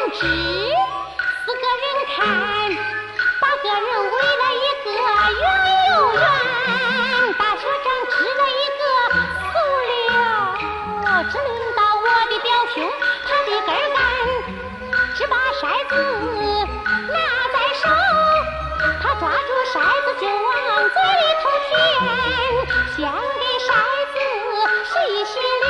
人知，四个人看，八个人围了一个圆又圆。大学长支了一个塑料，只轮到我的表兄，他的根儿干，只把筛子拿在手，他抓住筛子就往嘴里头填，先给筛子洗洗脸，